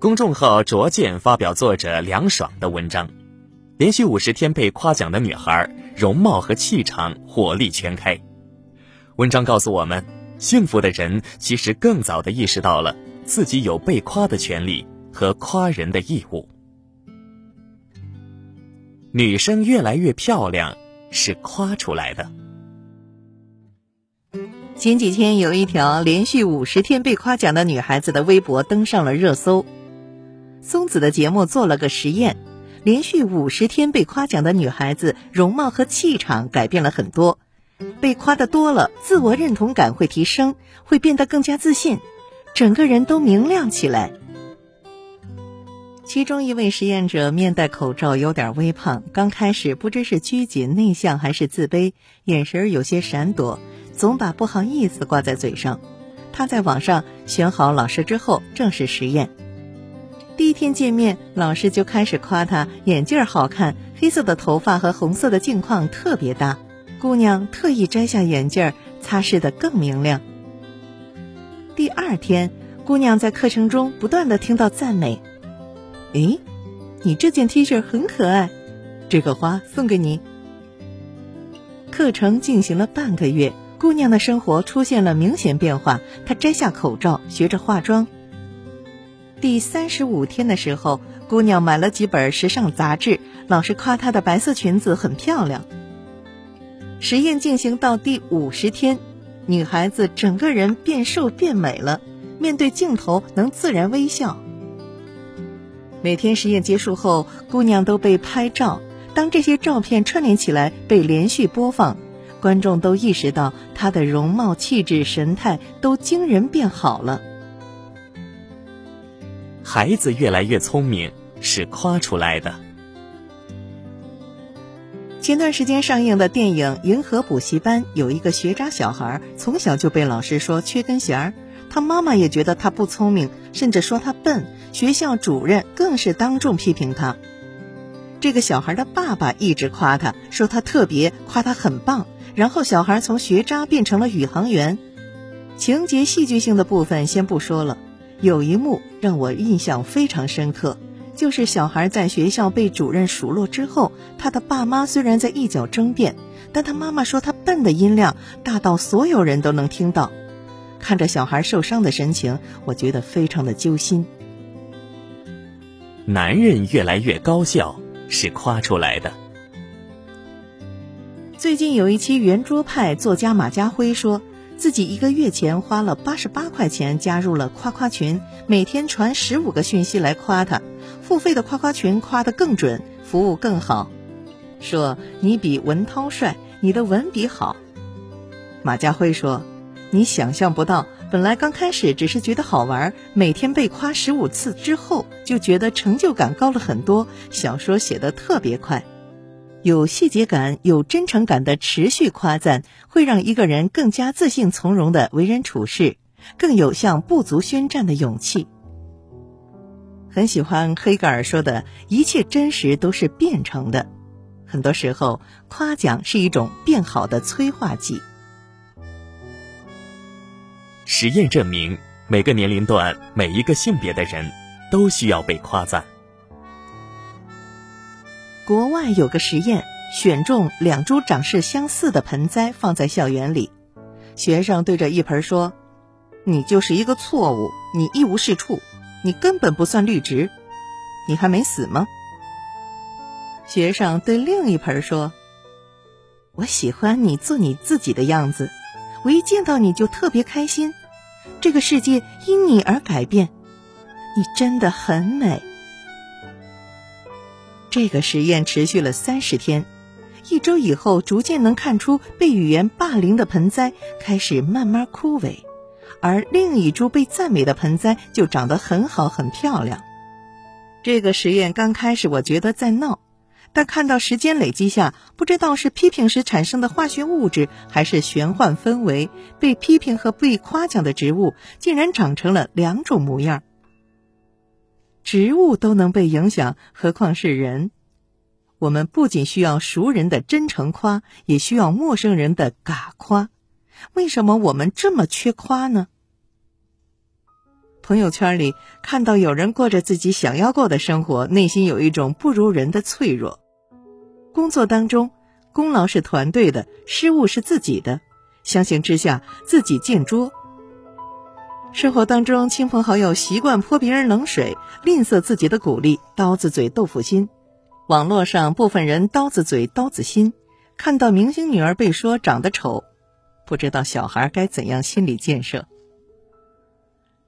公众号卓见发表作者凉爽的文章，连续五十天被夸奖的女孩，容貌和气场火力全开。文章告诉我们，幸福的人其实更早的意识到了自己有被夸的权利和夸人的义务。女生越来越漂亮，是夸出来的。前几天有一条连续五十天被夸奖的女孩子的微博登上了热搜。松子的节目做了个实验，连续五十天被夸奖的女孩子容貌和气场改变了很多。被夸的多了，自我认同感会提升，会变得更加自信，整个人都明亮起来。其中一位实验者面戴口罩，有点微胖，刚开始不知是拘谨内向还是自卑，眼神有些闪躲。总把不好意思挂在嘴上。他在网上选好老师之后，正式实验。第一天见面，老师就开始夸她眼镜好看，黑色的头发和红色的镜框特别搭。姑娘特意摘下眼镜，擦拭的更明亮。第二天，姑娘在课程中不断的听到赞美：“诶，你这件 T 恤很可爱，这个花送给你。”课程进行了半个月。姑娘的生活出现了明显变化，她摘下口罩，学着化妆。第三十五天的时候，姑娘买了几本时尚杂志，老师夸她的白色裙子很漂亮。实验进行到第五十天，女孩子整个人变瘦变美了，面对镜头能自然微笑。每天实验结束后，姑娘都被拍照，当这些照片串联起来被连续播放。观众都意识到她的容貌、气质、神态都惊人变好了。孩子越来越聪明，是夸出来的。前段时间上映的电影《银河补习班》，有一个学渣小孩，从小就被老师说缺根弦儿，他妈妈也觉得他不聪明，甚至说他笨，学校主任更是当众批评他。这个小孩的爸爸一直夸他，说他特别，夸他很棒。然后小孩从学渣变成了宇航员，情节戏剧性的部分先不说了。有一幕让我印象非常深刻，就是小孩在学校被主任数落之后，他的爸妈虽然在一角争辩，但他妈妈说他笨的音量大到所有人都能听到。看着小孩受伤的神情，我觉得非常的揪心。男人越来越高效，是夸出来的。最近有一期圆桌派作家马家辉说，自己一个月前花了八十八块钱加入了夸夸群，每天传十五个讯息来夸他，付费的夸夸群夸得更准，服务更好，说你比文涛帅，你的文笔好。马家辉说，你想象不到，本来刚开始只是觉得好玩，每天被夸十五次之后，就觉得成就感高了很多，小说写得特别快。有细节感、有真诚感的持续夸赞，会让一个人更加自信从容的为人处事，更有向不足宣战的勇气。很喜欢黑格尔说的一切真实都是变成的，很多时候夸奖是一种变好的催化剂。实验证明，每个年龄段、每一个性别的人都需要被夸赞。国外有个实验，选中两株长势相似的盆栽放在校园里，学生对着一盆说：“你就是一个错误，你一无是处，你根本不算绿植，你还没死吗？”学生对另一盆说：“我喜欢你做你自己的样子，我一见到你就特别开心，这个世界因你而改变，你真的很美。”这个实验持续了三十天，一周以后，逐渐能看出被语言霸凌的盆栽开始慢慢枯萎，而另一株被赞美的盆栽就长得很好、很漂亮。这个实验刚开始我觉得在闹，但看到时间累积下，不知道是批评时产生的化学物质，还是玄幻氛围，被批评和被夸奖的植物竟然长成了两种模样。植物都能被影响，何况是人？我们不仅需要熟人的真诚夸，也需要陌生人的嘎夸。为什么我们这么缺夸呢？朋友圈里看到有人过着自己想要过的生活，内心有一种不如人的脆弱。工作当中，功劳是团队的，失误是自己的，相形之下，自己见拙。生活当中，亲朋好友习惯泼别人冷水，吝啬自己的鼓励，刀子嘴豆腐心。网络上部分人刀子嘴刀子心，看到明星女儿被说长得丑，不知道小孩该怎样心理建设。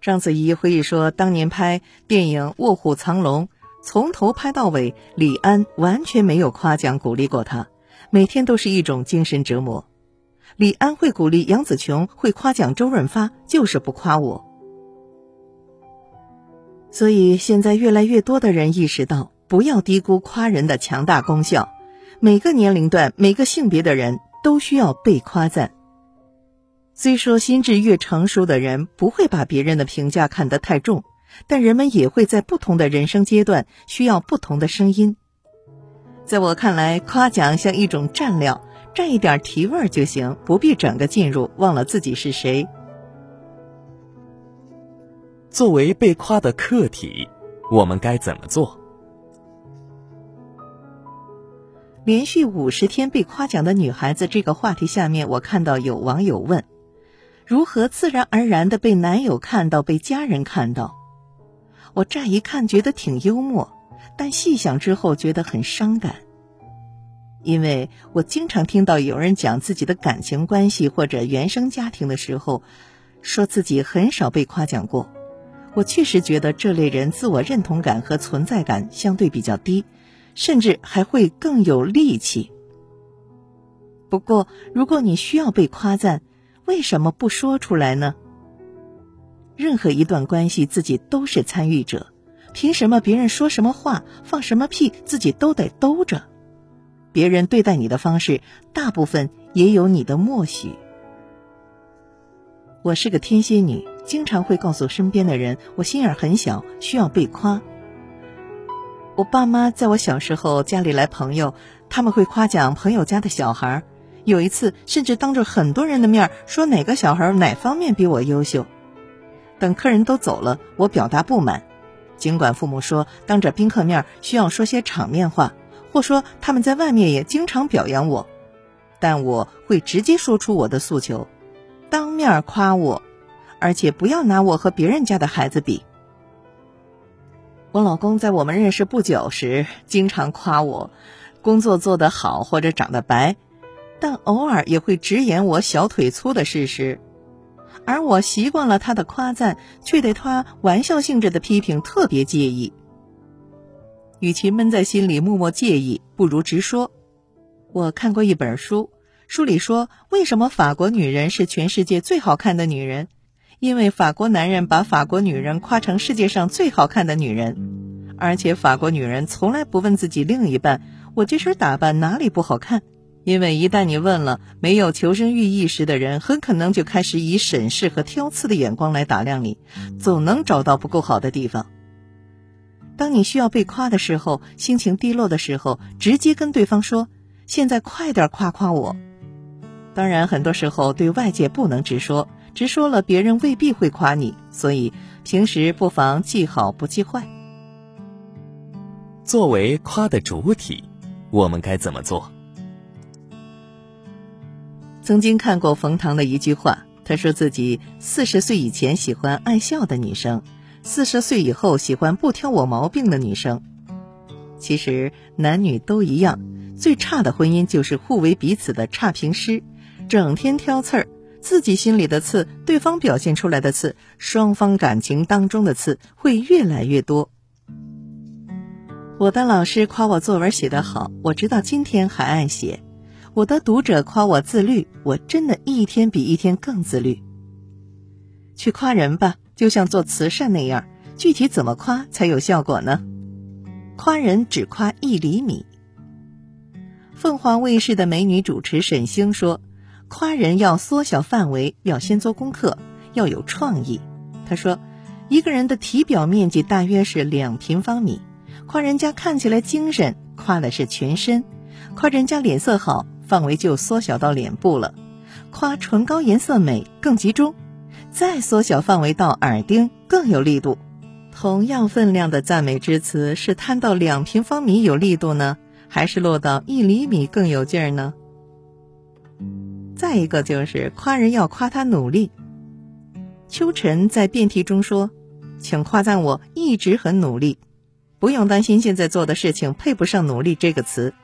章子怡回忆说，当年拍电影《卧虎藏龙》，从头拍到尾，李安完全没有夸奖鼓励过她，每天都是一种精神折磨。李安会鼓励杨紫琼，会夸奖周润发，就是不夸我。所以现在越来越多的人意识到，不要低估夸人的强大功效。每个年龄段、每个性别的人都需要被夸赞。虽说心智越成熟的人不会把别人的评价看得太重，但人们也会在不同的人生阶段需要不同的声音。在我看来，夸奖像一种蘸料。蘸一点提味儿就行，不必整个进入，忘了自己是谁。作为被夸的客体，我们该怎么做？连续五十天被夸奖的女孩子这个话题下面，我看到有网友问：如何自然而然的被男友看到、被家人看到？我乍一看觉得挺幽默，但细想之后觉得很伤感。因为我经常听到有人讲自己的感情关系或者原生家庭的时候，说自己很少被夸奖过。我确实觉得这类人自我认同感和存在感相对比较低，甚至还会更有戾气。不过，如果你需要被夸赞，为什么不说出来呢？任何一段关系，自己都是参与者，凭什么别人说什么话、放什么屁，自己都得兜着？别人对待你的方式，大部分也有你的默许。我是个天蝎女，经常会告诉身边的人，我心眼很小，需要被夸。我爸妈在我小时候家里来朋友，他们会夸奖朋友家的小孩。有一次，甚至当着很多人的面说哪个小孩哪方面比我优秀。等客人都走了，我表达不满，尽管父母说当着宾客面需要说些场面话。或说他们在外面也经常表扬我，但我会直接说出我的诉求，当面夸我，而且不要拿我和别人家的孩子比。我老公在我们认识不久时，经常夸我工作做得好或者长得白，但偶尔也会直言我小腿粗的事实，而我习惯了他的夸赞，却对他玩笑性质的批评特别介意。与其闷在心里默默介意，不如直说。我看过一本书，书里说，为什么法国女人是全世界最好看的女人？因为法国男人把法国女人夸成世界上最好看的女人，而且法国女人从来不问自己另一半：“我这身打扮哪里不好看？”因为一旦你问了，没有求生欲意识的人很可能就开始以审视和挑刺的眼光来打量你，总能找到不够好的地方。当你需要被夸的时候，心情低落的时候，直接跟对方说：“现在快点夸夸我。”当然，很多时候对外界不能直说，直说了别人未必会夸你，所以平时不妨记好不记坏。作为夸的主体，我们该怎么做？曾经看过冯唐的一句话，他说自己四十岁以前喜欢爱笑的女生。四十岁以后喜欢不挑我毛病的女生，其实男女都一样。最差的婚姻就是互为彼此的差评师，整天挑刺儿，自己心里的刺，对方表现出来的刺，双方感情当中的刺会越来越多。我的老师夸我作文写得好，我直到今天还爱写。我的读者夸我自律，我真的一天比一天更自律。去夸人吧。就像做慈善那样，具体怎么夸才有效果呢？夸人只夸一厘米。凤凰卫视的美女主持沈星说：“夸人要缩小范围，要先做功课，要有创意。”她说：“一个人的体表面积大约是两平方米，夸人家看起来精神，夸的是全身；夸人家脸色好，范围就缩小到脸部了；夸唇膏颜色美，更集中。”再缩小范围到耳钉，更。有力度。同样分量的赞美之词，是摊到两平方米有力度呢，还是落到一厘米更有劲儿呢？再一个就是夸人要夸他努力。秋晨在辩题中说：“请夸赞我一直很努力，不用担心现在做的事情配不上努力这个词。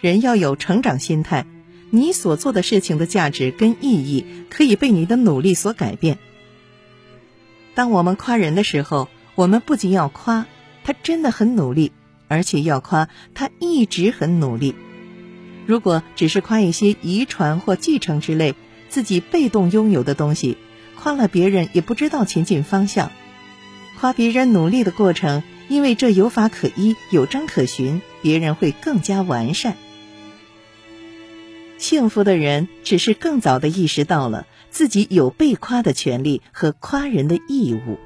人要有成长心态，你所做的事情的价值跟意义可以被你的努力所改变。当我们夸人的时候，我们不仅要夸他真的很努力，而且要夸他一直很努力。如果只是夸一些遗传或继承之类自己被动拥有的东西，夸了别人也不知道前进方向。夸别人努力的过程，因为这有法可依、有章可循，别人会更加完善。幸福的人只是更早的意识到了自己有被夸的权利和夸人的义务。